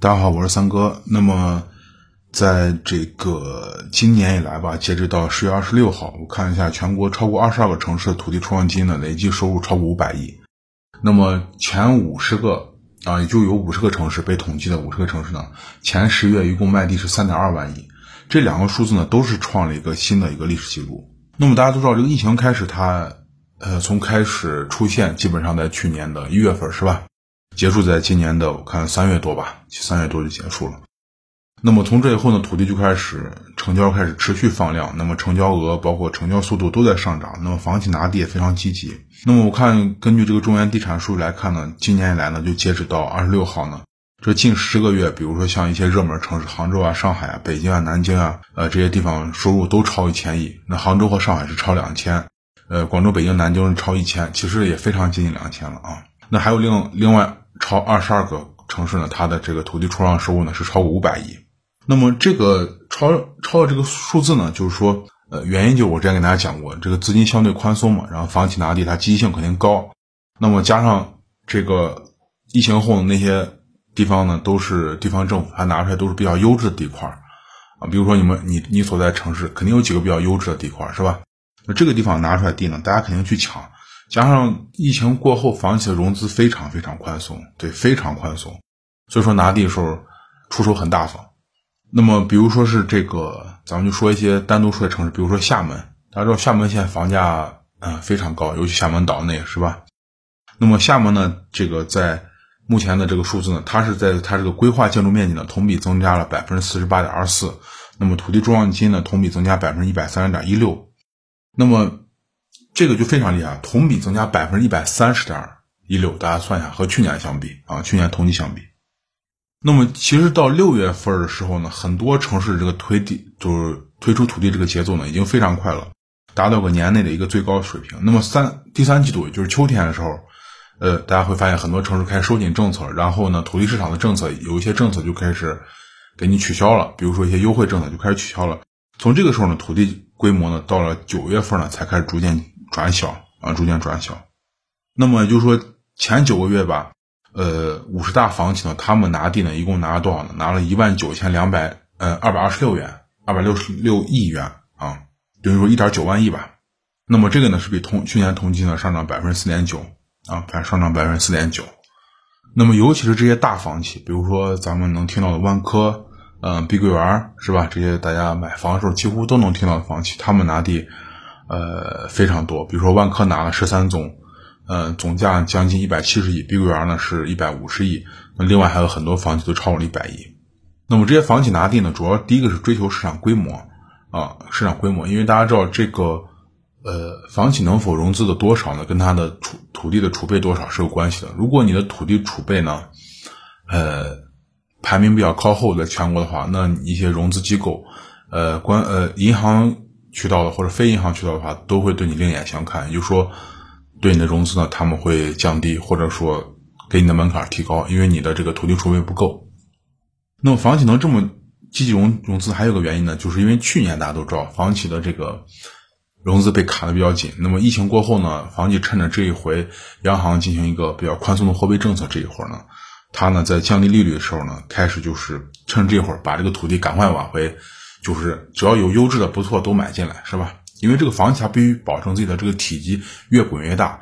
大家好，我是三哥。那么，在这个今年以来吧，截止到十月二十六号，我看一下全国超过二十二个城市的土地出让金呢，累计收入超过五百亿。那么前五十个啊，也就有五十个城市被统计的五十个城市呢，前十月一共卖地是三点二万亿。这两个数字呢，都是创了一个新的一个历史记录。那么大家都知道，这个疫情开始，它呃从开始出现，基本上在去年的一月份是吧？结束在今年的我看三月多吧，三月多就结束了。那么从这以后呢，土地就开始成交开始持续放量，那么成交额包括成交速度都在上涨，那么房企拿地也非常积极。那么我看根据这个中原地产数据来看呢，今年以来呢，就截止到二十六号呢，这近十个月，比如说像一些热门城市，杭州啊、上海啊、北京啊、南京啊，呃这些地方收入都超一千亿。那杭州和上海是超两千，呃广州、北京、南京是超一千，其实也非常接近两千了啊。那还有另另外。超二十二个城市呢，它的这个土地出让收入呢是超过五百亿。那么这个超超的这个数字呢，就是说，呃，原因就我之前给大家讲过，这个资金相对宽松嘛，然后房企拿地它积极性肯定高。那么加上这个疫情后的那些地方呢，都是地方政府它拿出来都是比较优质的地块啊，比如说你们你你所在城市肯定有几个比较优质的地块是吧？那这个地方拿出来地呢，大家肯定去抢。加上疫情过后，房企的融资非常非常宽松，对，非常宽松，所以说拿地的时候出手很大方。那么，比如说是这个，咱们就说一些单独出的城市，比如说厦门，大家知道厦门现在房价嗯非常高，尤其厦门岛内是吧？那么厦门呢，这个在目前的这个数字呢，它是在它这个规划建筑面积呢同比增加了百分之四十八点二四，那么土地出让金呢同比增加百分之一百三十点一六，那么。这个就非常厉害，同比增加百分之一百三十点一六，大家算一下，和去年相比啊，去年同期相比。那么其实到六月份的时候呢，很多城市这个推地就是推出土地这个节奏呢，已经非常快了，达到个年内的一个最高水平。那么三第三季度，也就是秋天的时候，呃，大家会发现很多城市开始收紧政策，然后呢，土地市场的政策有一些政策就开始给你取消了，比如说一些优惠政策就开始取消了。从这个时候呢，土地规模呢，到了九月份呢，才开始逐渐。转小啊，逐渐转小。那么就是说，前九个月吧，呃，五十大房企呢，他们拿地呢，一共拿了多少呢？拿了一万九千两百，呃，二百二十六元，二百六十六亿元啊，等于说一点九万亿吧。那么这个呢，是比同去年同期呢上涨百分之四点九啊，反上涨百分之四点九。那么尤其是这些大房企，比如说咱们能听到的万科，嗯，碧桂园是吧？这些大家买房的时候几乎都能听到的房企，他们拿地。呃，非常多，比如说万科拿了十三宗，呃，总价将近一百七十亿，碧桂园呢是一百五十亿，那另外还有很多房企都超过了一百亿。那么这些房企拿地呢，主要第一个是追求市场规模啊，市场规模，因为大家知道这个，呃，房企能否融资的多少呢，跟它的储土地的储备多少是有关系的。如果你的土地储备呢，呃，排名比较靠后，在全国的话，那一些融资机构，呃，关呃银行。渠道的或者非银行渠道的话，都会对你另眼相看，也就是说，对你的融资呢，他们会降低，或者说给你的门槛提高，因为你的这个土地储备不够。那么房企能这么积极融融资，还有个原因呢，就是因为去年大家都知道，房企的这个融资被卡的比较紧。那么疫情过后呢，房企趁着这一回央行进行一个比较宽松的货币政策这一会儿呢，它呢在降低利率的时候呢，开始就是趁这会儿把这个土地赶快挽回。就是只要有优质的不错都买进来是吧？因为这个房企它必须保证自己的这个体积越滚越大。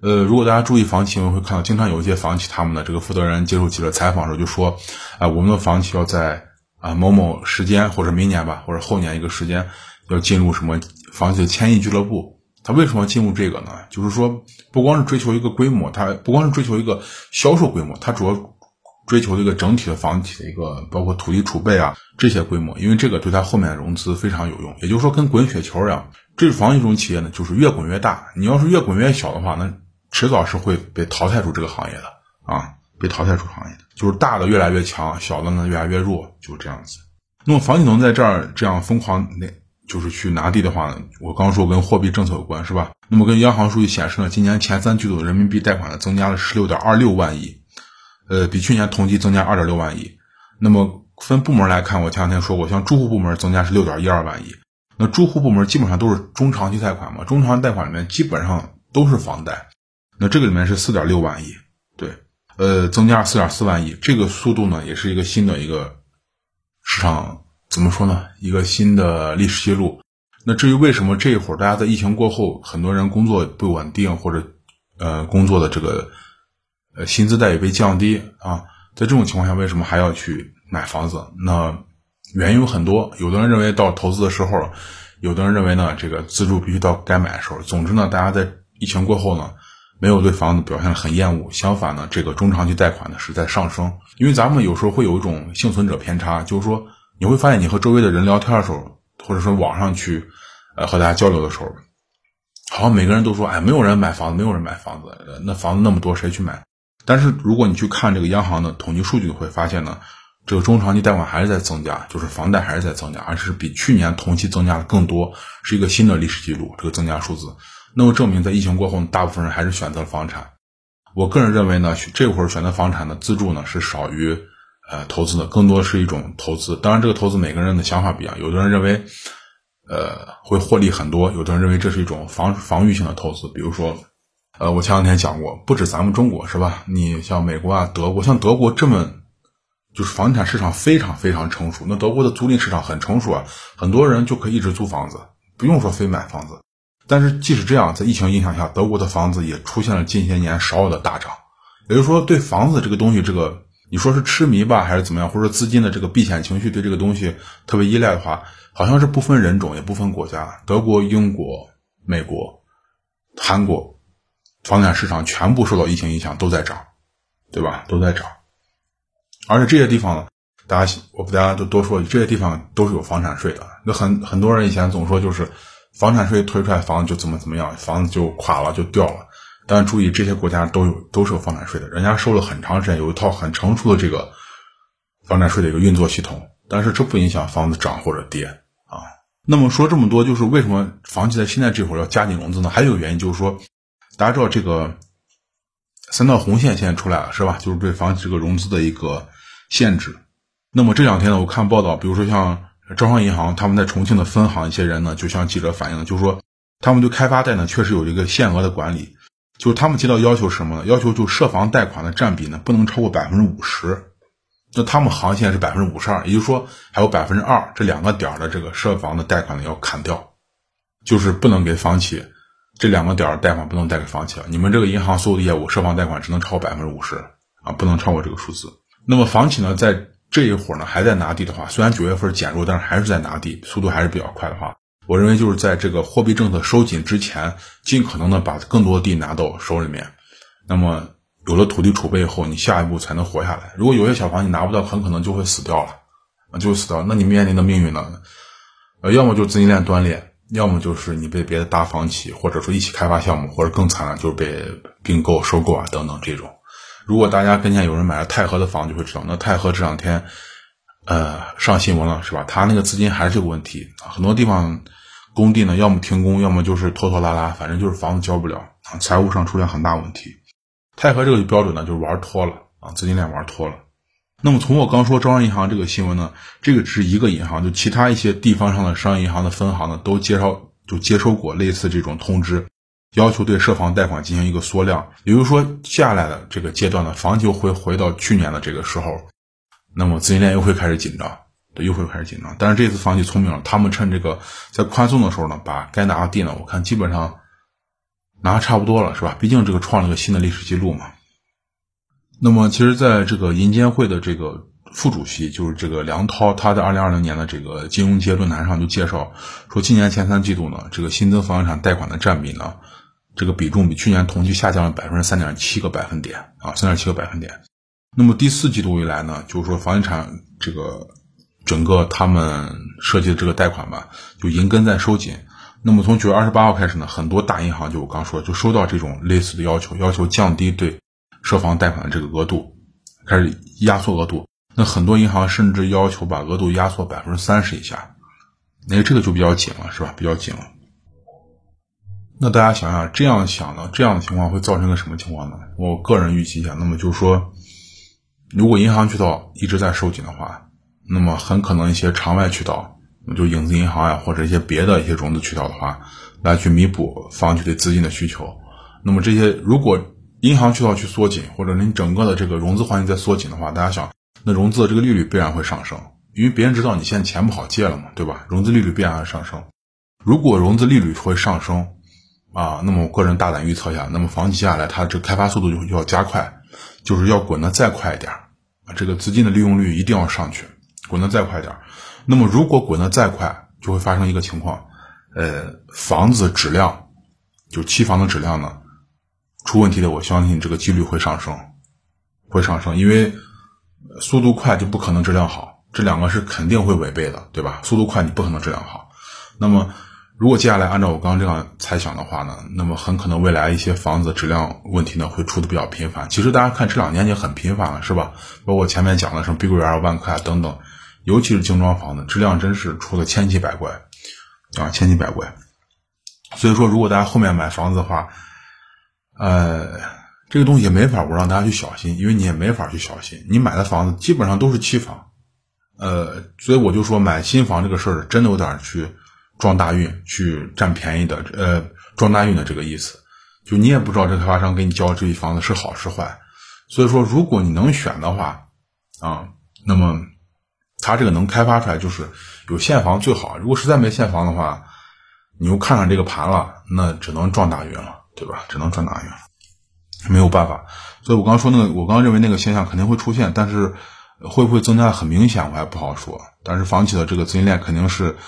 呃，如果大家注意房企们，会看到经常有一些房企他们的这个负责人接受记者采访的时候就说：“啊，我们的房企要在啊某某时间或者明年吧，或者后年一个时间要进入什么房企的千亿俱乐部。”他为什么进入这个呢？就是说不光是追求一个规模，它不光是追求一个销售规模，它主要。追求这个整体的房企的一个包括土地储备啊这些规模，因为这个对它后面融资非常有用。也就是说，跟滚雪球一样，这房一种企业呢，就是越滚越大。你要是越滚越小的话，那迟早是会被淘汰出这个行业的啊，被淘汰出行业的。就是大的越来越强，小的呢越来越弱，就是这样子。那么房企能在这儿这样疯狂那，就是去拿地的话呢，我刚说跟货币政策有关是吧？那么跟央行数据显示呢，今年前三季度的人民币贷款呢增加了十六点二六万亿。呃，比去年同期增加二点六万亿。那么分部门来看，我前两天说过，像住户部门增加是六点一二万亿。那住户部门基本上都是中长期贷款嘛，中长期贷款里面基本上都是房贷。那这个里面是四点六万亿。对，呃，增加四点四万亿，这个速度呢，也是一个新的一个市场怎么说呢？一个新的历史记录。那至于为什么这一会儿大家在疫情过后，很多人工作不稳定，或者呃工作的这个呃薪资待遇被降低啊，在这种情况下，为什么还要去买房子？那原因有很多，有的人认为到投资的时候，有的人认为呢，这个自住必须到该买的时候。总之呢，大家在疫情过后呢。没有对房子表现很厌恶，相反呢，这个中长期贷款呢是在上升。因为咱们有时候会有一种幸存者偏差，就是说你会发现你和周围的人聊天的时候，或者说网上去，呃，和大家交流的时候，好像每个人都说，哎，没有人买房子，没有人买房子，那房子那么多，谁去买？但是如果你去看这个央行的统计数据，会发现呢，这个中长期贷款还是在增加，就是房贷还是在增加，而是比去年同期增加的更多，是一个新的历史记录，这个增加数字。那么证明，在疫情过后，大部分人还是选择了房产。我个人认为呢，这会儿选择房产的自住呢是少于呃投资的，更多是一种投资。当然，这个投资每个人的想法不一样，有的人认为呃会获利很多，有的人认为这是一种防防御性的投资。比如说，呃，我前两天讲过，不止咱们中国是吧？你像美国啊、德国，像德国这么就是房地产市场非常非常成熟，那德国的租赁市场很成熟啊，很多人就可以一直租房子，不用说非买房子。但是即使这样，在疫情影响下，德国的房子也出现了近些年少有的大涨。也就是说，对房子这个东西，这个你说是痴迷吧，还是怎么样，或者资金的这个避险情绪对这个东西特别依赖的话，好像是不分人种，也不分国家，德国、英国、美国、韩国房产市场全部受到疫情影响，都在涨，对吧？都在涨。而且这些地方呢，大家我给大家都多说，这些地方都是有房产税的。那很很多人以前总说就是。房产税推出来，房子就怎么怎么样，房子就垮了，就掉了。但注意，这些国家都有都是有房产税的，人家收了很长时间，有一套很成熟的这个房产税的一个运作系统。但是这不影响房子涨或者跌啊。那么说这么多，就是为什么房企在现在这会儿要加紧融资呢？还有一个原因就是说，大家知道这个三道红线现在出来了，是吧？就是对房企这个融资的一个限制。那么这两天呢，我看报道，比如说像。招商银行他们在重庆的分行一些人呢，就向记者反映，就是说他们对开发贷呢确实有一个限额的管理，就是他们接到要求什么呢？要求就涉房贷款的占比呢不能超过百分之五十。那他们行现是百分之五十二，也就是说还有百分之二这两个点的这个涉房的贷款呢要砍掉，就是不能给房企这两个点儿贷款不能贷给房企了。你们这个银行所有的业务涉房贷款只能超百分之五十啊，不能超过这个数字。那么房企呢在这一会儿呢，还在拿地的话，虽然九月份减弱，但是还是在拿地，速度还是比较快的话，我认为就是在这个货币政策收紧之前，尽可能的把更多的地拿到手里面。那么有了土地储备以后，你下一步才能活下来。如果有些小房你拿不到，很可能就会死掉了，啊，就死掉。那你面临的命运呢？呃，要么就资金链断裂，要么就是你被别的大房企或者说一起开发项目，或者更惨的就是被并购、收购啊等等这种。如果大家跟前有人买了太和的房，就会知道，那太和这两天，呃，上新闻了，是吧？他那个资金还是有问题，很多地方工地呢，要么停工，要么就是拖拖拉拉，反正就是房子交不了，财务上出现很大问题。太和这个标准呢，就是玩脱了，啊，资金链玩脱了。那么从我刚说招商银行这个新闻呢，这个只是一个银行，就其他一些地方上的商业银行的分行呢，都接收就接收过类似这种通知。要求对涉房贷款进行一个缩量，也就是说，下来的这个阶段呢，房就会回到去年的这个时候，那么资金链又会开始紧张，对，又会开始紧张。但是这次房企聪明了，他们趁这个在宽松的时候呢，把该拿的地呢，我看基本上拿差不多了，是吧？毕竟这个创了个新的历史记录嘛。那么，其实在这个银监会的这个副主席，就是这个梁涛，他在二零二零年的这个金融街论坛上就介绍说，今年前三季度呢，这个新增房地产贷款的占比呢。这个比重比去年同期下降了百分之三点七个百分点啊，三点七个百分点。那么第四季度以来呢，就是说房地产这个整个他们设计的这个贷款吧，就银根在收紧。那么从九月二十八号开始呢，很多大银行就我刚说，就收到这种类似的要求，要求降低对涉房贷款的这个额度，开始压缩额度。那很多银行甚至要求把额度压缩百分之三十以下，那这个就比较紧了，是吧？比较紧了。那大家想想，这样想呢，这样的情况会造成个什么情况呢？我个人预期一下，那么就是说，如果银行渠道一直在收紧的话，那么很可能一些场外渠道，就影子银行呀，或者一些别的一些融资渠道的话，来去弥补房企对资金的需求。那么这些如果银行渠道去缩紧，或者你整个的这个融资环境在缩紧的话，大家想，那融资的这个利率必然会上升，因为别人知道你现在钱不好借了嘛，对吧？融资利率必然会上升。如果融资利率会上升，啊，那么我个人大胆预测一下，那么房企接下来它这开发速度就要加快，就是要滚得再快一点啊，这个资金的利用率一定要上去，滚得再快一点。那么如果滚得再快，就会发生一个情况，呃，房子质量，就期房的质量呢？出问题的，我相信这个几率会上升，会上升，因为速度快就不可能质量好，这两个是肯定会违背的，对吧？速度快你不可能质量好。那么，如果接下来按照我刚刚这样猜想的话呢，那么很可能未来一些房子质量问题呢会出的比较频繁。其实大家看这两年已经很频繁了，是吧？包括前面讲的什么碧桂园、万科啊等等，尤其是精装房子，质量真是出的千奇百怪啊，千奇百怪。所以说，如果大家后面买房子的话，呃，这个东西也没法，我让大家去小心，因为你也没法去小心。你买的房子基本上都是期房，呃，所以我就说买新房这个事儿真的有点去撞大运、去占便宜的，呃，撞大运的这个意思。就你也不知道这开发商给你交这批房子是好是坏，所以说如果你能选的话，啊，那么他这个能开发出来就是有现房最好。如果实在没现房的话，你又看上这个盘了，那只能撞大运了。对吧？只能赚大运，没有办法。所以我刚刚说那个，我刚刚认为那个现象肯定会出现，但是会不会增加很明显，我还不好说。但是房企的这个资金链肯定是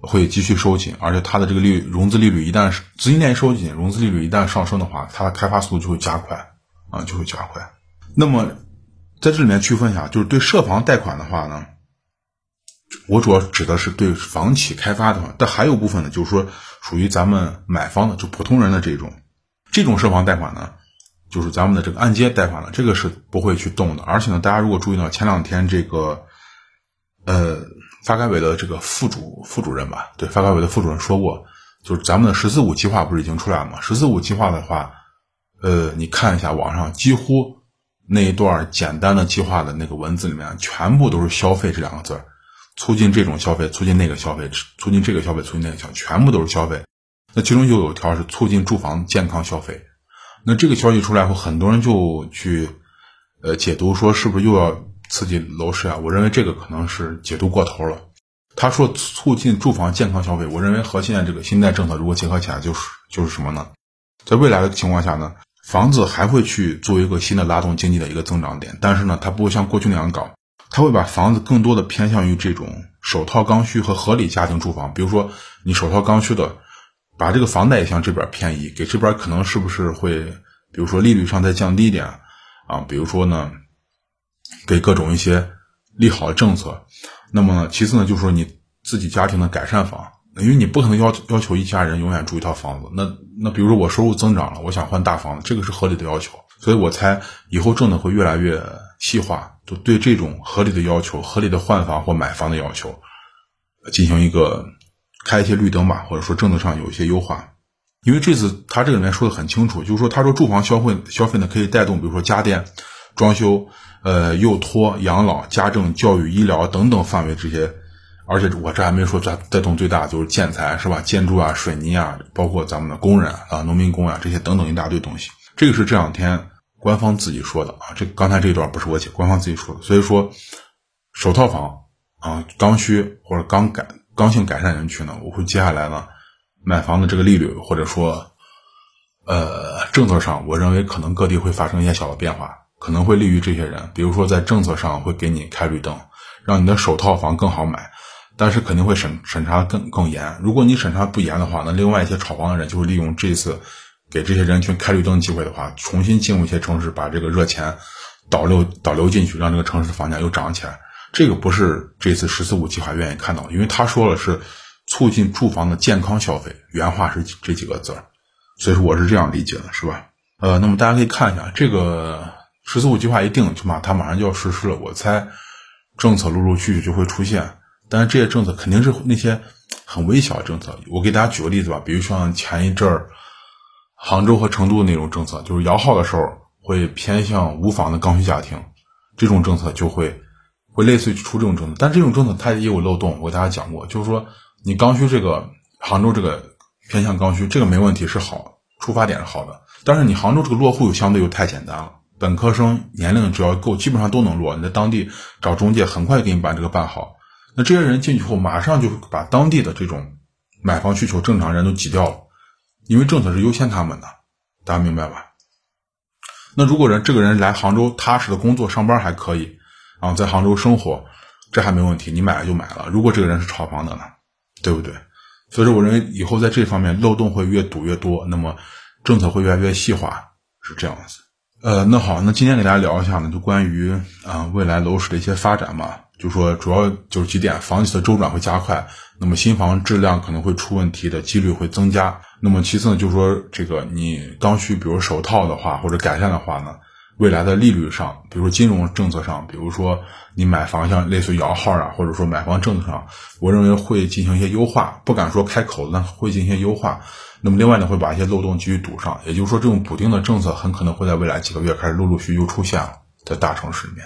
会继续收紧，而且它的这个利融资利率一旦资金链一收紧，融资利率一旦上升的话，它的开发速度就会加快啊，就会加快。那么在这里面区分一下，就是对涉房贷款的话呢，我主要指的是对房企开发的话，但还有部分呢，就是说属于咱们买方的，就普通人的这种。这种涉房贷款呢，就是咱们的这个按揭贷款了，这个是不会去动的。而且呢，大家如果注意到前两天这个，呃，发改委的这个副主副主任吧，对，发改委的副主任说过，就是咱们的“十四五”计划不是已经出来了吗？“十四五”计划的话，呃，你看一下网上几乎那一段简单的计划的那个文字里面，全部都是“消费”这两个字促进这种消费，促进那个消费，促进这个消费，促进那个消，全部都是消费。那其中就有条是促进住房健康消费，那这个消息出来后，很多人就去，呃，解读说是不是又要刺激楼市啊？我认为这个可能是解读过头了。他说促进住房健康消费，我认为和现在这个信贷政策如果结合起来，就是就是什么呢？在未来的情况下呢，房子还会去作为一个新的拉动经济的一个增长点，但是呢，它不会像过去那样搞，它会把房子更多的偏向于这种首套刚需和合理家庭住房，比如说你首套刚需的。把这个房贷向这边偏移，给这边可能是不是会，比如说利率上再降低一点啊？比如说呢，给各种一些利好的政策。那么呢，其次呢，就是说你自己家庭的改善房，因为你不可能要要求一家人永远住一套房子。那那比如说我收入增长了，我想换大房子，这个是合理的要求。所以我猜以后政策会越来越细化，就对这种合理的要求、合理的换房或买房的要求进行一个。开一些绿灯吧，或者说政策上有一些优化，因为这次他这里面说的很清楚，就是说他说住房消费消费呢可以带动，比如说家电、装修、呃幼托、养老、家政、教育、医疗等等范围这些，而且我这还没说带带动最大就是建材是吧？建筑啊、水泥啊，包括咱们的工人啊、农民工啊这些等等一大堆东西，这个是这两天官方自己说的啊，这刚才这一段不是我写，官方自己说的，所以说首套房啊刚需或者刚改。刚性改善人群呢，我会接下来呢，买房的这个利率或者说，呃，政策上，我认为可能各地会发生一些小的变化，可能会利于这些人。比如说在政策上会给你开绿灯，让你的首套房更好买，但是肯定会审审查更更严。如果你审查不严的话，那另外一些炒房的人就会利用这次给这些人群开绿灯机会的话，重新进入一些城市，把这个热钱导流导流进去，让这个城市房价又涨起来。这个不是这次“十四五”计划愿意看到，因为他说了是促进住房的健康消费，原话是这几个字儿，所以说我是这样理解的，是吧？呃，那么大家可以看一下这个“十四五”计划一定，起码它马上就要实施了，我猜政策陆陆续续就会出现，但是这些政策肯定是那些很微小的政策。我给大家举个例子吧，比如像前一阵儿杭州和成都的那种政策，就是摇号的时候会偏向无房的刚需家庭，这种政策就会。会类似于出这种政策，但这种政策它也有漏洞。我给大家讲过，就是说你刚需这个杭州这个偏向刚需，这个没问题是好，出发点是好的。但是你杭州这个落户又相对又太简单了，本科生年龄只要够，基本上都能落。你在当地找中介，很快给你把这个办好。那这些人进去后，马上就把当地的这种买房需求正常人都挤掉了，因为政策是优先他们的，大家明白吧？那如果人这个人来杭州踏实的工作上班还可以，然后在杭州生活，这还没问题，你买了就买了。如果这个人是炒房的呢，对不对？所以说，我认为以后在这方面漏洞会越堵越多，那么政策会越来越细化，是这样子。呃，那好，那今天给大家聊一下呢，就关于啊未来楼市的一些发展嘛，就说主要就是几点，房企的周转会加快，那么新房质量可能会出问题的几率会增加。那么其次呢，就是说这个你刚需，比如首套的话或者改善的话呢，未来的利率上，比如金融政策上，比如说你买房像类似摇号啊，或者说买房政策上，我认为会进行一些优化，不敢说开口，但会进行一些优化。那么另外呢，会把一些漏洞继续堵上，也就是说，这种补丁的政策很可能会在未来几个月开始陆陆续续出现了，在大城市里面。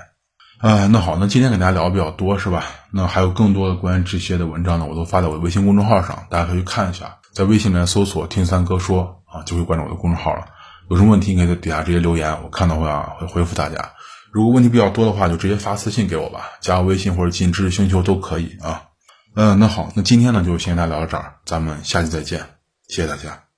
啊，那好，那今天给大家聊的比较多，是吧？那还有更多的关于这些的文章呢，我都发在我的微信公众号上，大家可以去看一下。在微信里面搜索“听三哥说”啊，就会关注我的公众号了。有什么问题，可以在底下直接留言，我看到会啊会回复大家。如果问题比较多的话，就直接发私信给我吧，加我微信或者进知识星球都可以啊。嗯，那好，那今天呢就先跟大家聊到这儿，咱们下期再见，谢谢大家。